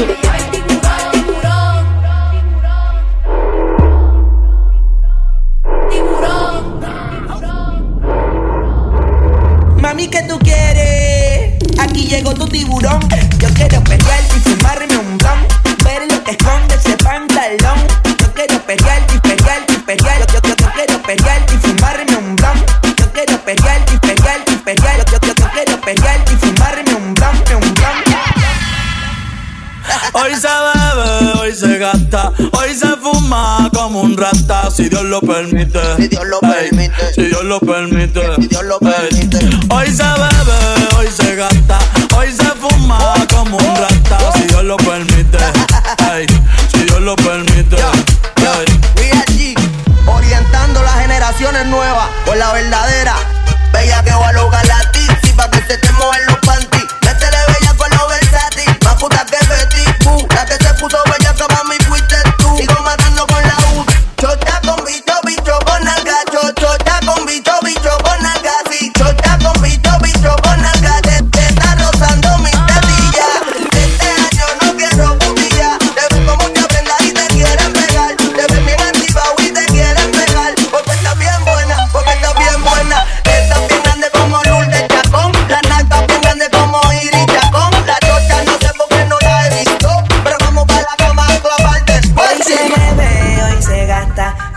Hey. rata si Dios lo permite. Si Dios lo permite. Si Dios lo permite. Si Dios lo permite. Hoy se bebe, hoy se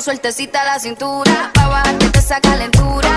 sueltecita la cintura, pa' bajarte esa calentura.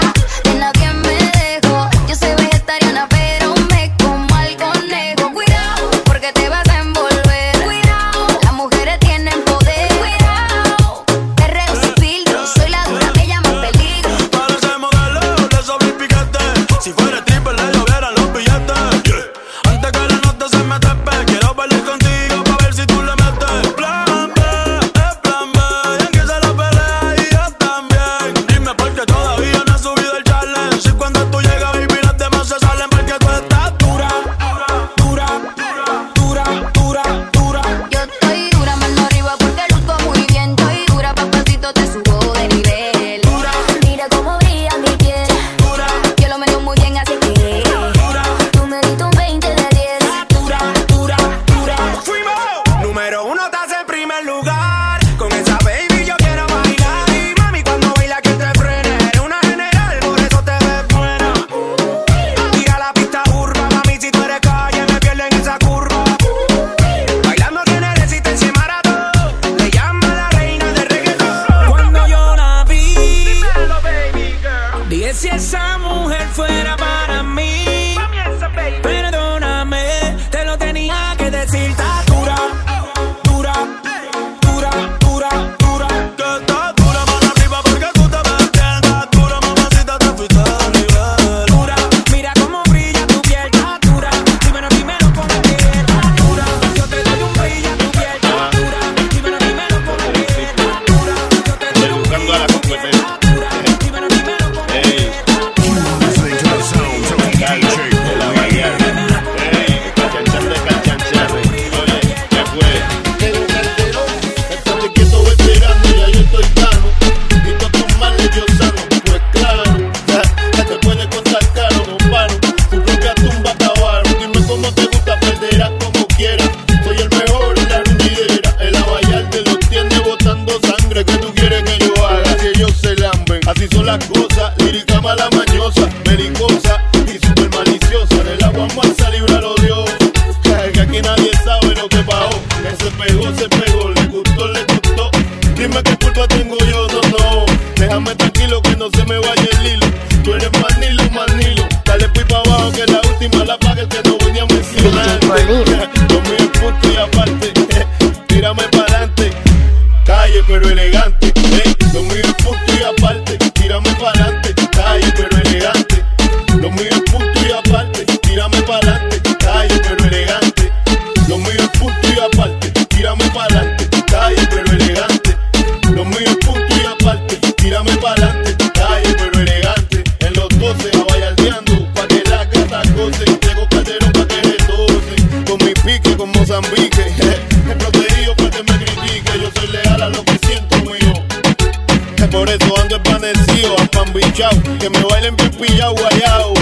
Apambichao. Que me bailen bien pillao, guayao.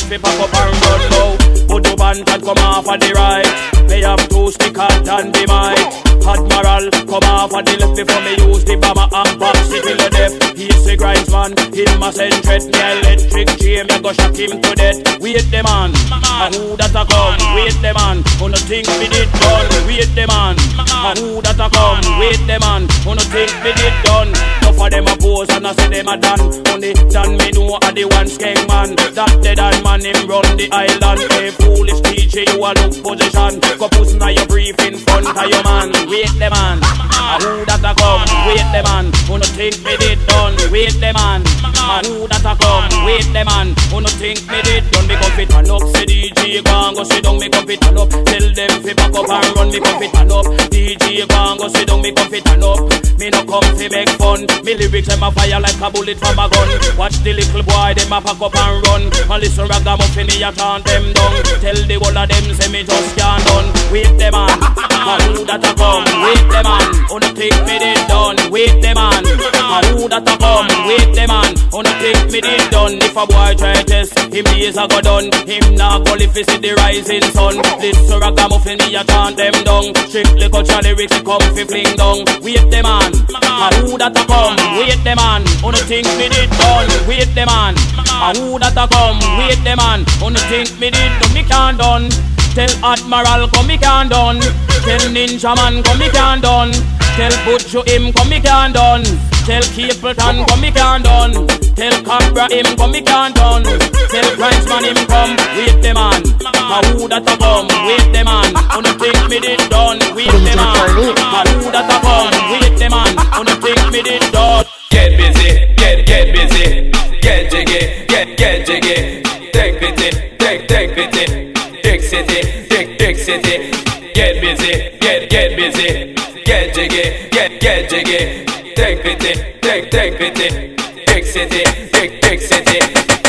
Them fi pack up and run now. Put your band can come off of the right. They have two stick hard and the mic. Admiral come off of the left before me use the bomber and it till the death. Grinds man, him a send threat. Me electric chain, me go shock him to death. Wait the man, a who that a come? Wait the man, who no think me did done? Wait the man, a who that a come? Wait the man, who no think me did done? Enough of them a pose and I say them a done. Only done me know a the one skeng man. That dead and man him run the island. Hey foolish teacher, you a look position. Go puss na your brief in front of your man. Wait the man, a who that a come? Wait the man, who no think me did done? Wait the man, a who that a come? Wait the man, who no think me did done? Me come fit and up, say DJ go and go sit down. Me come fit and up, tell them fi back up and run. Me come fit and up, DJ go and go sit down. Me come fit and up, me no come fi make fun. Me lyrics them a fire like a bullet from a gun. Watch the little boy them a pack up and run. And listen ragamuffin me a chant them down. Tell the whole of them say me just can't done. Wait the man, a who that a come? Wait the man, no think me did done? Wait the man, a who that a come? Wait the man, no think me did done? If a boy try test, him days a go done. Him not go if he see the rising sun. Listen ragamuffin me a chant them down. Strictly culture lyrics come fi fling down. Wait the man, a who that a come? Wait the man, who no think me did done? Wait the man, a who that a come? Wait the man, who no think me did done? Me can't done. Tell Admiral come me can't done. Tell Ninja Man come me can't done. Tell Butcher him come me can't done. Tell Capleton come me can't done. Tell Cobra him come me can't done. Tell Grindsman him come. Wait the man. A who that a come? Wait the man. Who no think me did done? Wait the man. A who that a come? Wait the man. Who no think me did done? Get busy, get get busy, get jiggy, get get jiggy. Take pity, take take pity. Dick city, dick dick city. Get busy, jiggy, get get jiggy. Take pity, take take pity. Dick city, dick dick city.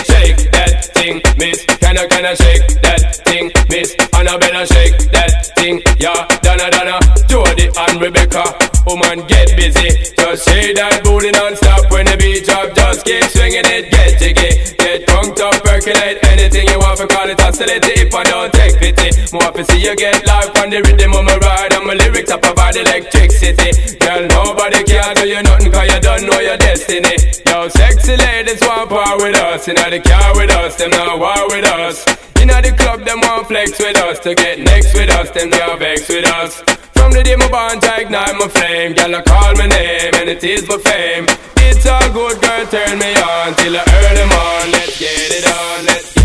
Shake that thing, miss. Can I can I shake that thing, miss? And I better shake that thing, yeah. Donna Donna, Jody and Rebecca. Woman, get busy. Just shake that booty non-stop when the beat drop. Just keep swinging it, get jiggy. Get drunk up, percolate anything you want for call it hostility. If I don't take pity, more to see you get life on the rhythm of my ride. And my lyrics up about electricity. Girl, nobody can do you nothing cause you don't know your destiny. Yo, sexy ladies want part with us. You know the car with us, them not war with us. You know the club, them want flex with us. To get next with us, them can't vex with us. From the day my bond, I ignite my flame. Girl, I call my name, and it is my fame. It's all good, girl, turn me on till I earn them on. Let's get it on, let's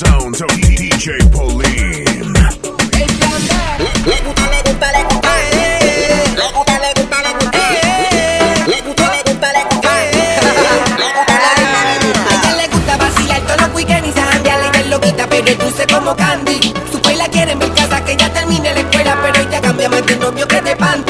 sounds of DJ Polin. que le dulce como candy. Su la quieren ver casa que ya termine la escuela, pero ella cambia más de novio que de panty.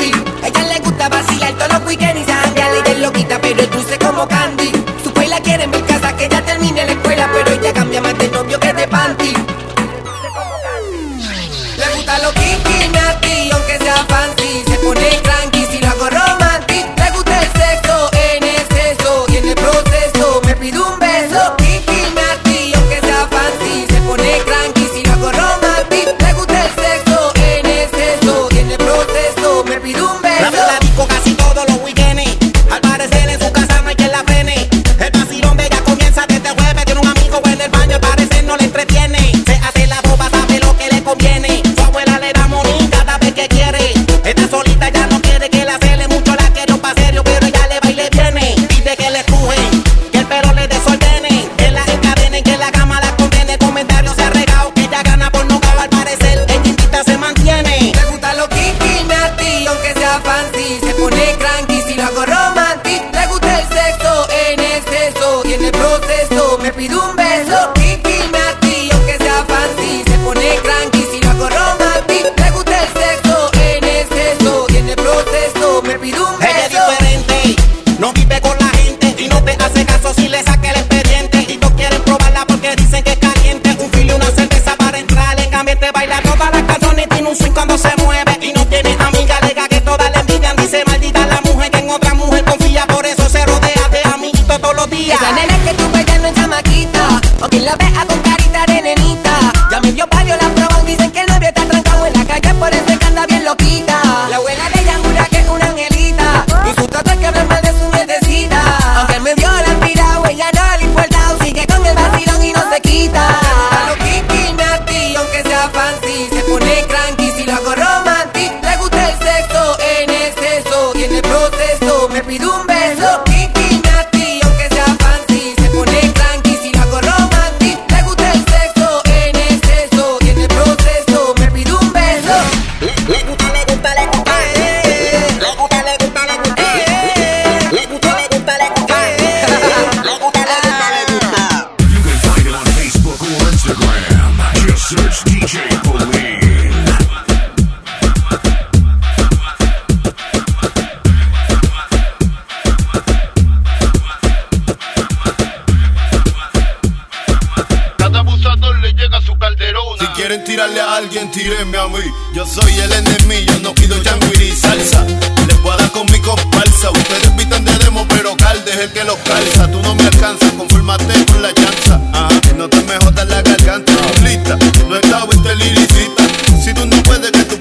a mí. Yo soy el enemigo, no pido y salsa. Les voy con mi comparsa. Ustedes pitan de demo, pero calde es el que los calza. Tú no me alcanzas, confórmate con la chanza. Ah, Ajá, no te me jodas la garganta. Lista, no está, viste liricita. Si tú no puedes que tu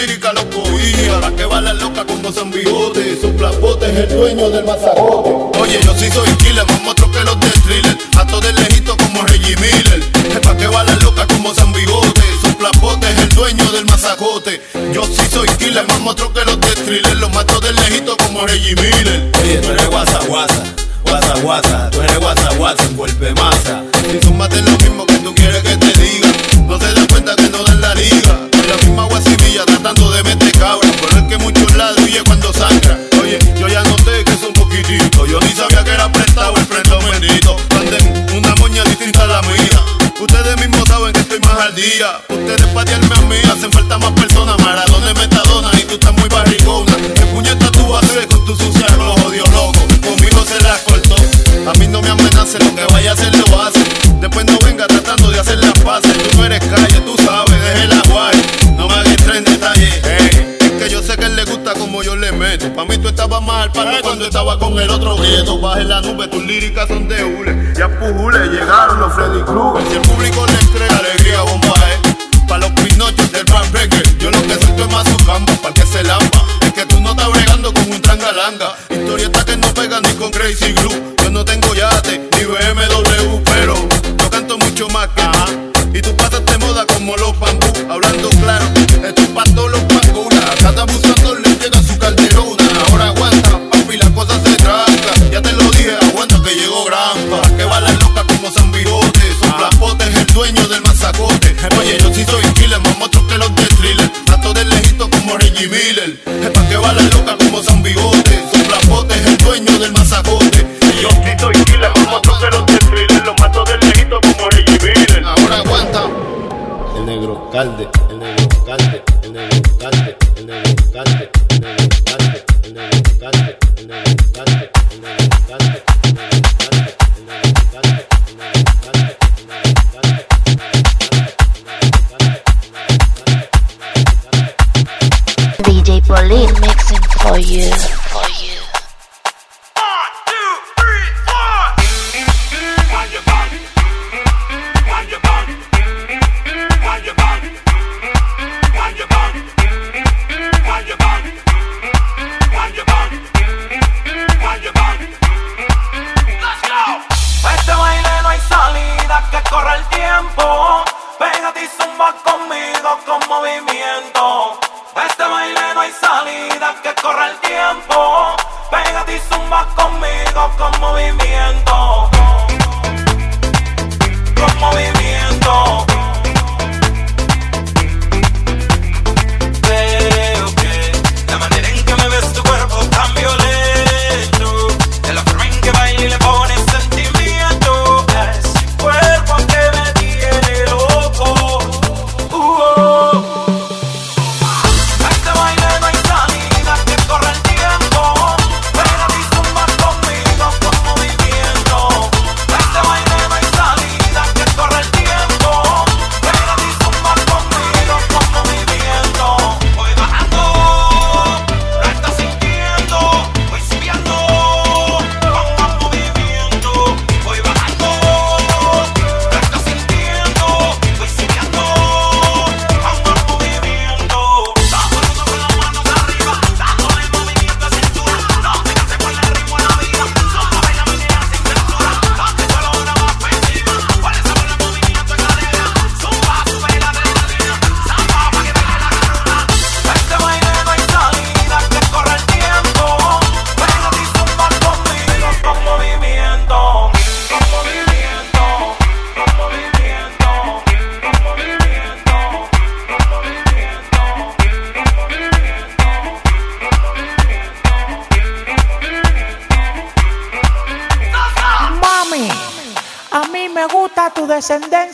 lírica lo cogía. La que va la loca con dos bigote, su plapote es el dueño del mazagote. Oye, yo sí soy killer, vamos otro meto. Pa' mí tú estabas mal, para cuando estaba con el otro grieto. Baje la nube, tus líricas son de hule. Ya pujule llegaron los Freddy Krueger. Si el público les cree, alegría bombae. Eh. Pa' los pinochos del pan reggae. Yo lo que siento es más socamba, pa' que se lamba. Es que tú no estás bregando con un trangalanga. Historieta que no pega ni con Crazy Glue. el massacre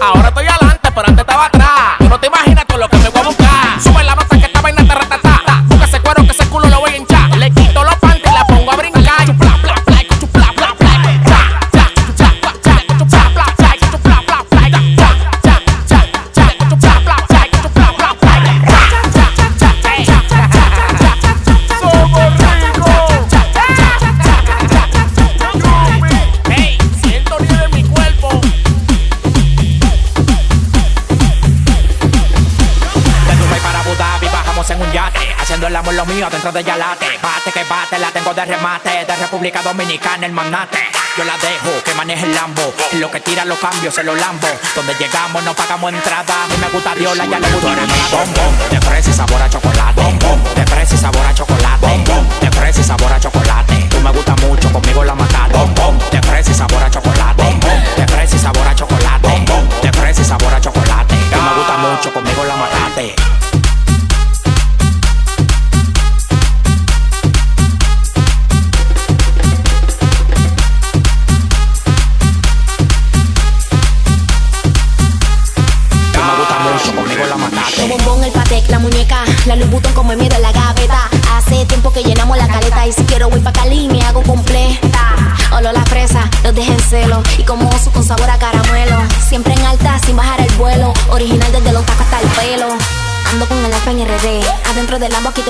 Ahora estoy mío dentro de Yalate Bate que bate, la tengo de remate De República Dominicana el magnate. Yo la dejo que maneje el Lambo En lo que tira los cambios se los lambo. Donde llegamos no pagamos entrada A mí me gusta Diola, ya le gusta mi bombón De fresa y sabor a chocolate. De fresa y sabor a chocolate. De fresa y sabor a chocolate. Tú me gusta mucho, conmigo la mataste. De fresa y sabor a chocolate. De fresa y sabor a chocolate. De fresa y sabor a chocolate. Tú me gusta mucho, conmigo la mataste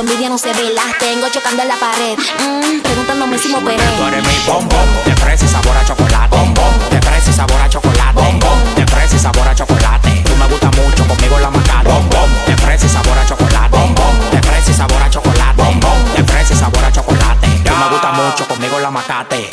envidia no se ve. Las tengo chocando en la pared. Mm, preguntándome si me operé. Tú eres mi bombón, de fresa y sabor a chocolate. De fresa y sabor a chocolate. De fresa y sabor a chocolate. Tú me gusta mucho, conmigo la macate. De fresa y sabor a chocolate. De fresa y sabor a chocolate. De fresa y sabor a chocolate. Tú me gusta mucho, conmigo la macate.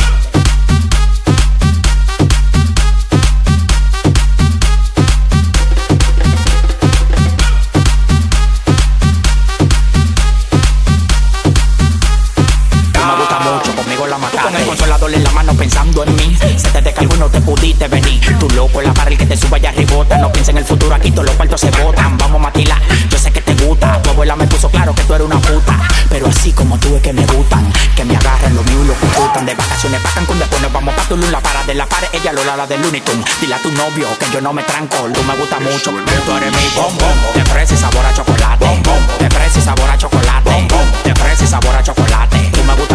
Venir. Tú loco en la barra que te suba allá arribota. No piensa en el futuro, aquí todos los cuartos se botan. Vamos a yo sé que te gusta. Tu abuela me puso claro que tú eres una puta. Pero así como tú es que me gustan. Que me agarren los míos los gustan. De vacaciones pa' Cancún, después nos vamos pa' Tulum. La para de la pared, ella lo la de Looney Tunes. Dile a tu novio que yo no me tranco. Tú me gusta mucho, tú eres mi bombón. Fresa y sabor a chocolate. Fresa y sabor a chocolate. Fresa y sabor a chocolate. Tú me gusta